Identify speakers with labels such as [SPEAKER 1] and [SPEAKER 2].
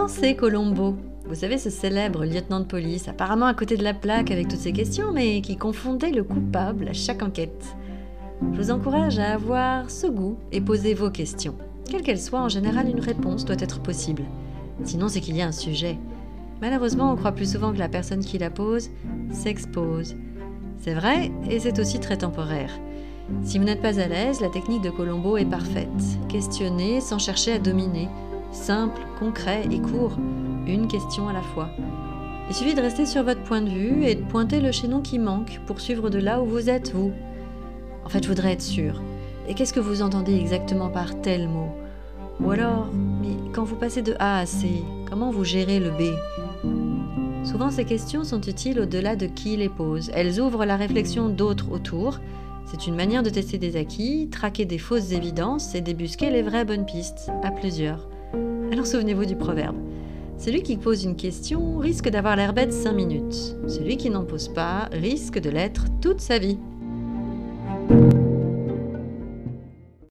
[SPEAKER 1] pensé Colombo? Vous savez, ce célèbre lieutenant de police, apparemment à côté de la plaque avec toutes ses questions, mais qui confondait le coupable à chaque enquête. Je vous encourage à avoir ce goût et poser vos questions. Quelle qu'elle soit, en général, une réponse doit être possible. Sinon, c'est qu'il y a un sujet. Malheureusement, on croit plus souvent que la personne qui la pose s'expose. C'est vrai, et c'est aussi très temporaire. Si vous n'êtes pas à l'aise, la technique de Colombo est parfaite. Questionner sans chercher à dominer. Simple, concret et court. Une question à la fois. Il suffit de rester sur votre point de vue et de pointer le chaînon qui manque pour suivre de là où vous êtes, vous. En fait, je voudrais être sûre. Et qu'est-ce que vous entendez exactement par tel mot? Ou alors, mais quand vous passez de A à C, comment vous gérez le B? Souvent, ces questions sont utiles au-delà de qui les pose. Elles ouvrent la réflexion d'autres autour c'est une manière de tester des acquis, traquer des fausses évidences et débusquer les vraies bonnes pistes, à plusieurs. Alors souvenez-vous du proverbe. Celui qui pose une question risque d'avoir l'air bête 5 minutes. Celui qui n'en pose pas risque de l'être toute sa vie.